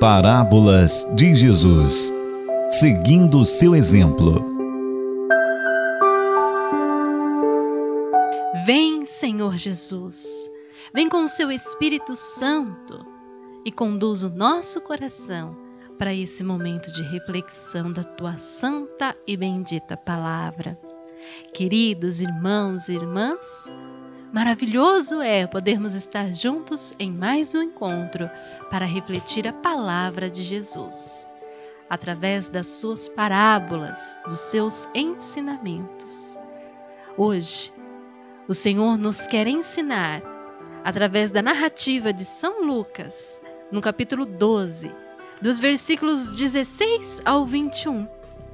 Parábolas de Jesus. Seguindo seu exemplo. Vem, Senhor Jesus. Vem com o seu Espírito Santo e conduz o nosso coração para esse momento de reflexão da tua santa e bendita palavra. Queridos irmãos e irmãs, Maravilhoso é podermos estar juntos em mais um encontro para refletir a palavra de Jesus, através das suas parábolas, dos seus ensinamentos. Hoje, o Senhor nos quer ensinar, através da narrativa de São Lucas, no capítulo 12, dos versículos 16 ao 21,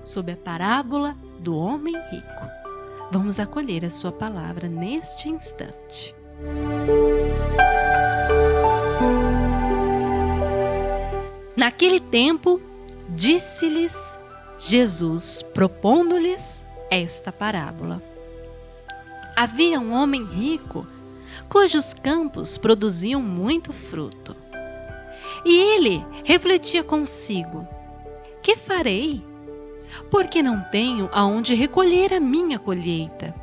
sobre a parábola do homem rico. Vamos acolher a Sua palavra neste instante. Naquele tempo, disse-lhes Jesus, propondo-lhes esta parábola. Havia um homem rico cujos campos produziam muito fruto. E ele refletia consigo: Que farei? Porque não tenho aonde recolher a minha colheita.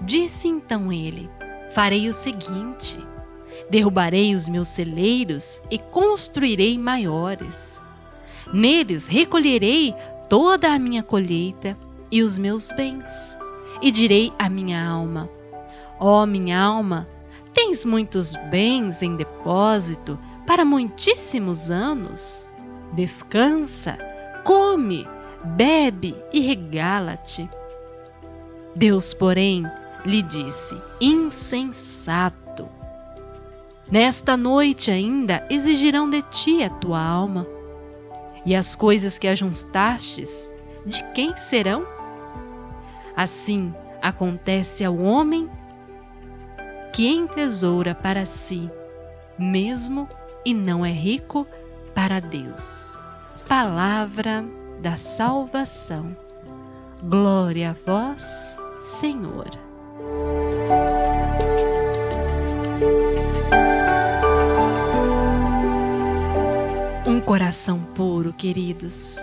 Disse então ele: Farei o seguinte: derrubarei os meus celeiros e construirei maiores. Neles recolherei toda a minha colheita e os meus bens. E direi à minha alma: Ó oh, minha alma, tens muitos bens em depósito para muitíssimos anos. Descansa, come bebe e regala-te. Deus, porém, lhe disse: Insensato. Nesta noite ainda exigirão de ti a tua alma. E as coisas que ajuntastes, de quem serão? Assim acontece ao homem que entesoura para si mesmo e não é rico para Deus. Palavra da salvação. Glória a vós, Senhor. Um coração puro, queridos.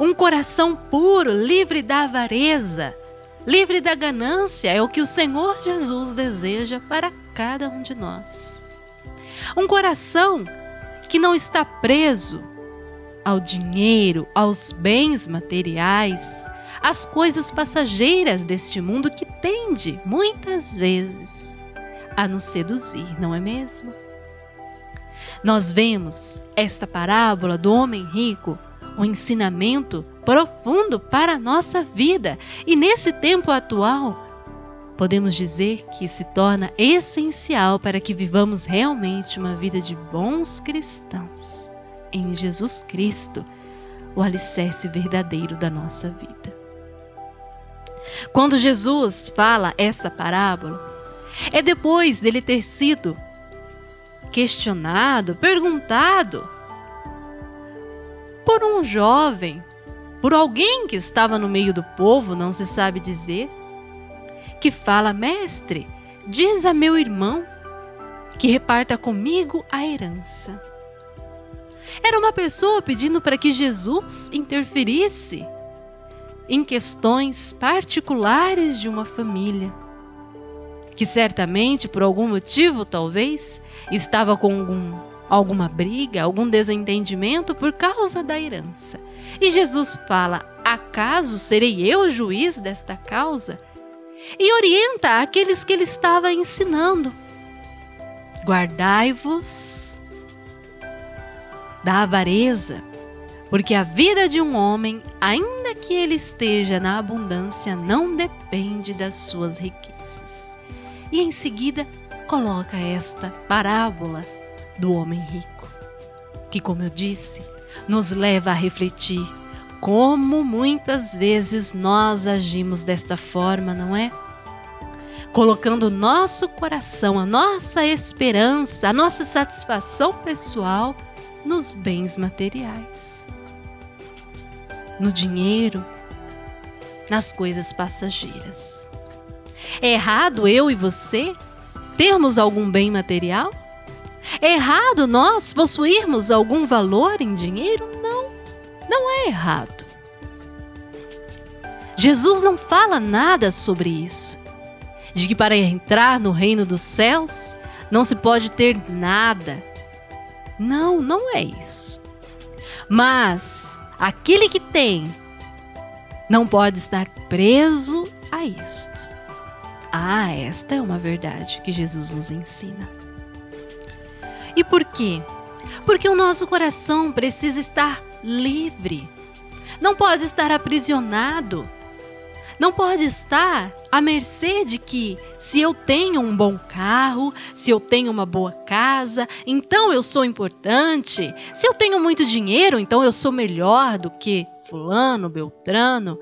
Um coração puro, livre da avareza, livre da ganância, é o que o Senhor Jesus deseja para cada um de nós. Um coração que não está preso ao dinheiro, aos bens materiais, às coisas passageiras deste mundo que tende, muitas vezes, a nos seduzir, não é mesmo? Nós vemos esta parábola do homem rico, um ensinamento profundo para a nossa vida, e nesse tempo atual, podemos dizer que se torna essencial para que vivamos realmente uma vida de bons cristãos em Jesus Cristo, o alicerce verdadeiro da nossa vida. Quando Jesus fala essa parábola, é depois dele ter sido questionado, perguntado por um jovem, por alguém que estava no meio do povo, não se sabe dizer, que fala: Mestre, diz a meu irmão que reparta comigo a herança. Era uma pessoa pedindo para que Jesus interferisse em questões particulares de uma família, que certamente, por algum motivo, talvez, estava com algum, alguma briga, algum desentendimento por causa da herança. E Jesus fala: Acaso serei eu juiz desta causa? E orienta aqueles que ele estava ensinando: Guardai-vos da avareza, porque a vida de um homem, ainda que ele esteja na abundância, não depende das suas riquezas. E em seguida coloca esta parábola do homem rico, que, como eu disse, nos leva a refletir como muitas vezes nós agimos desta forma, não é? Colocando o nosso coração, a nossa esperança, a nossa satisfação pessoal nos bens materiais, no dinheiro, nas coisas passageiras. É errado eu e você termos algum bem material? É errado nós possuirmos algum valor em dinheiro? Não, não é errado. Jesus não fala nada sobre isso. De que para entrar no reino dos céus não se pode ter nada. Não, não é isso. Mas aquele que tem não pode estar preso a isto. Ah, esta é uma verdade que Jesus nos ensina. E por quê? Porque o nosso coração precisa estar livre. Não pode estar aprisionado. Não pode estar à mercê de que, se eu tenho um bom carro, se eu tenho uma boa casa, então eu sou importante. Se eu tenho muito dinheiro, então eu sou melhor do que Fulano, Beltrano.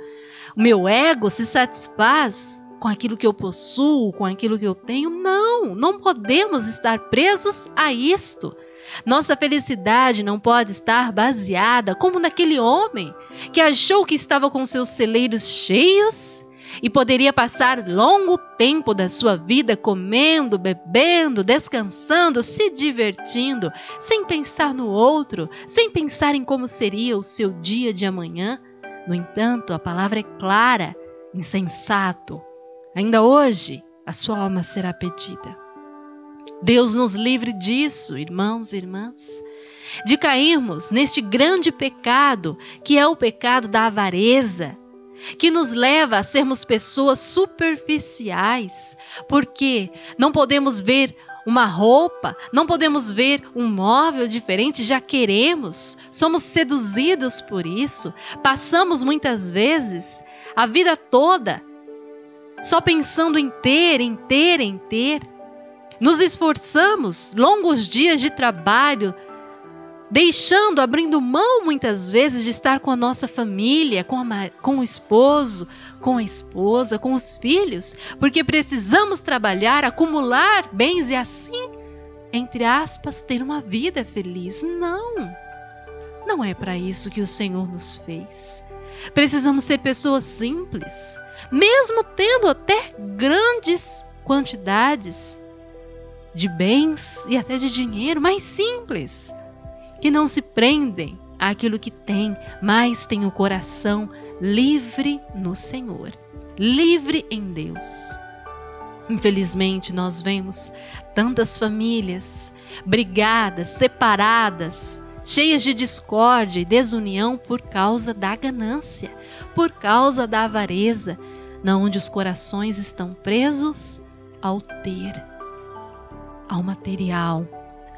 O meu ego se satisfaz com aquilo que eu possuo, com aquilo que eu tenho. Não, não podemos estar presos a isto. Nossa felicidade não pode estar baseada como naquele homem que achou que estava com seus celeiros cheios e poderia passar longo tempo da sua vida comendo, bebendo, descansando, se divertindo, sem pensar no outro, sem pensar em como seria o seu dia de amanhã. No entanto, a palavra é clara, insensato. Ainda hoje, a sua alma será pedida. Deus nos livre disso, irmãos e irmãs, de cairmos neste grande pecado que é o pecado da avareza, que nos leva a sermos pessoas superficiais, porque não podemos ver uma roupa, não podemos ver um móvel diferente, já queremos, somos seduzidos por isso, passamos muitas vezes a vida toda só pensando em ter, em ter, em ter. Nos esforçamos, longos dias de trabalho, deixando, abrindo mão muitas vezes de estar com a nossa família, com, a, com o esposo, com a esposa, com os filhos, porque precisamos trabalhar, acumular bens e assim, entre aspas, ter uma vida feliz. Não! Não é para isso que o Senhor nos fez. Precisamos ser pessoas simples, mesmo tendo até grandes quantidades de bens e até de dinheiro, mas simples que não se prendem àquilo que têm, mas têm o coração livre no Senhor, livre em Deus. Infelizmente, nós vemos tantas famílias brigadas, separadas, cheias de discórdia e desunião por causa da ganância, por causa da avareza, na onde os corações estão presos ao ter, ao material,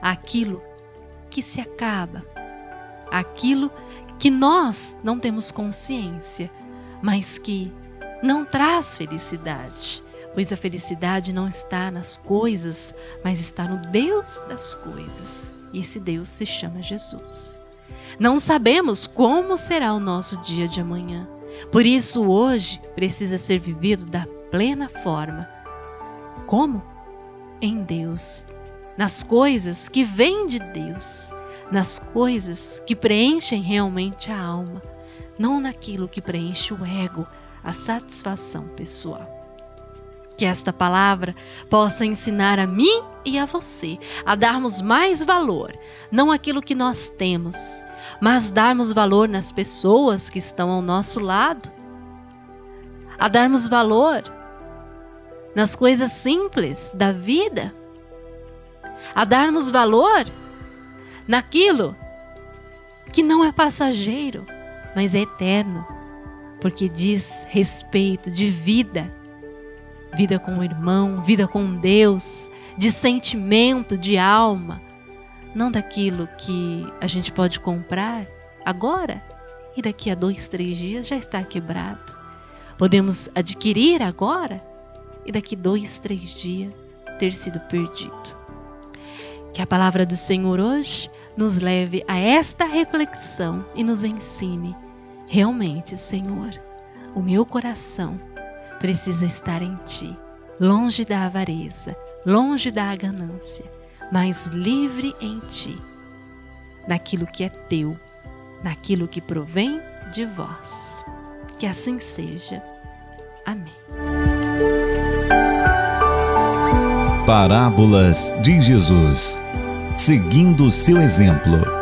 àquilo que se acaba, aquilo que nós não temos consciência, mas que não traz felicidade, pois a felicidade não está nas coisas, mas está no Deus das coisas. E esse Deus se chama Jesus. Não sabemos como será o nosso dia de amanhã. Por isso, hoje precisa ser vivido da plena forma. Como? Em Deus, nas coisas que vêm de Deus, nas coisas que preenchem realmente a alma, não naquilo que preenche o ego, a satisfação pessoal. Que esta palavra possa ensinar a mim e a você a darmos mais valor, não aquilo que nós temos, mas darmos valor nas pessoas que estão ao nosso lado, a darmos valor nas coisas simples da vida a darmos valor naquilo que não é passageiro, mas é eterno, porque diz respeito de vida, vida com o irmão, vida com Deus, de sentimento, de alma, não daquilo que a gente pode comprar agora e daqui a dois, três dias já está quebrado. Podemos adquirir agora e daqui dois, três dias ter sido perdido. Que a palavra do Senhor hoje nos leve a esta reflexão e nos ensine. Realmente, Senhor, o meu coração precisa estar em Ti, longe da avareza, longe da ganância, mas livre em Ti, naquilo que é Teu, naquilo que provém de vós. Que assim seja. Amém. Parábolas de Jesus seguindo o seu exemplo.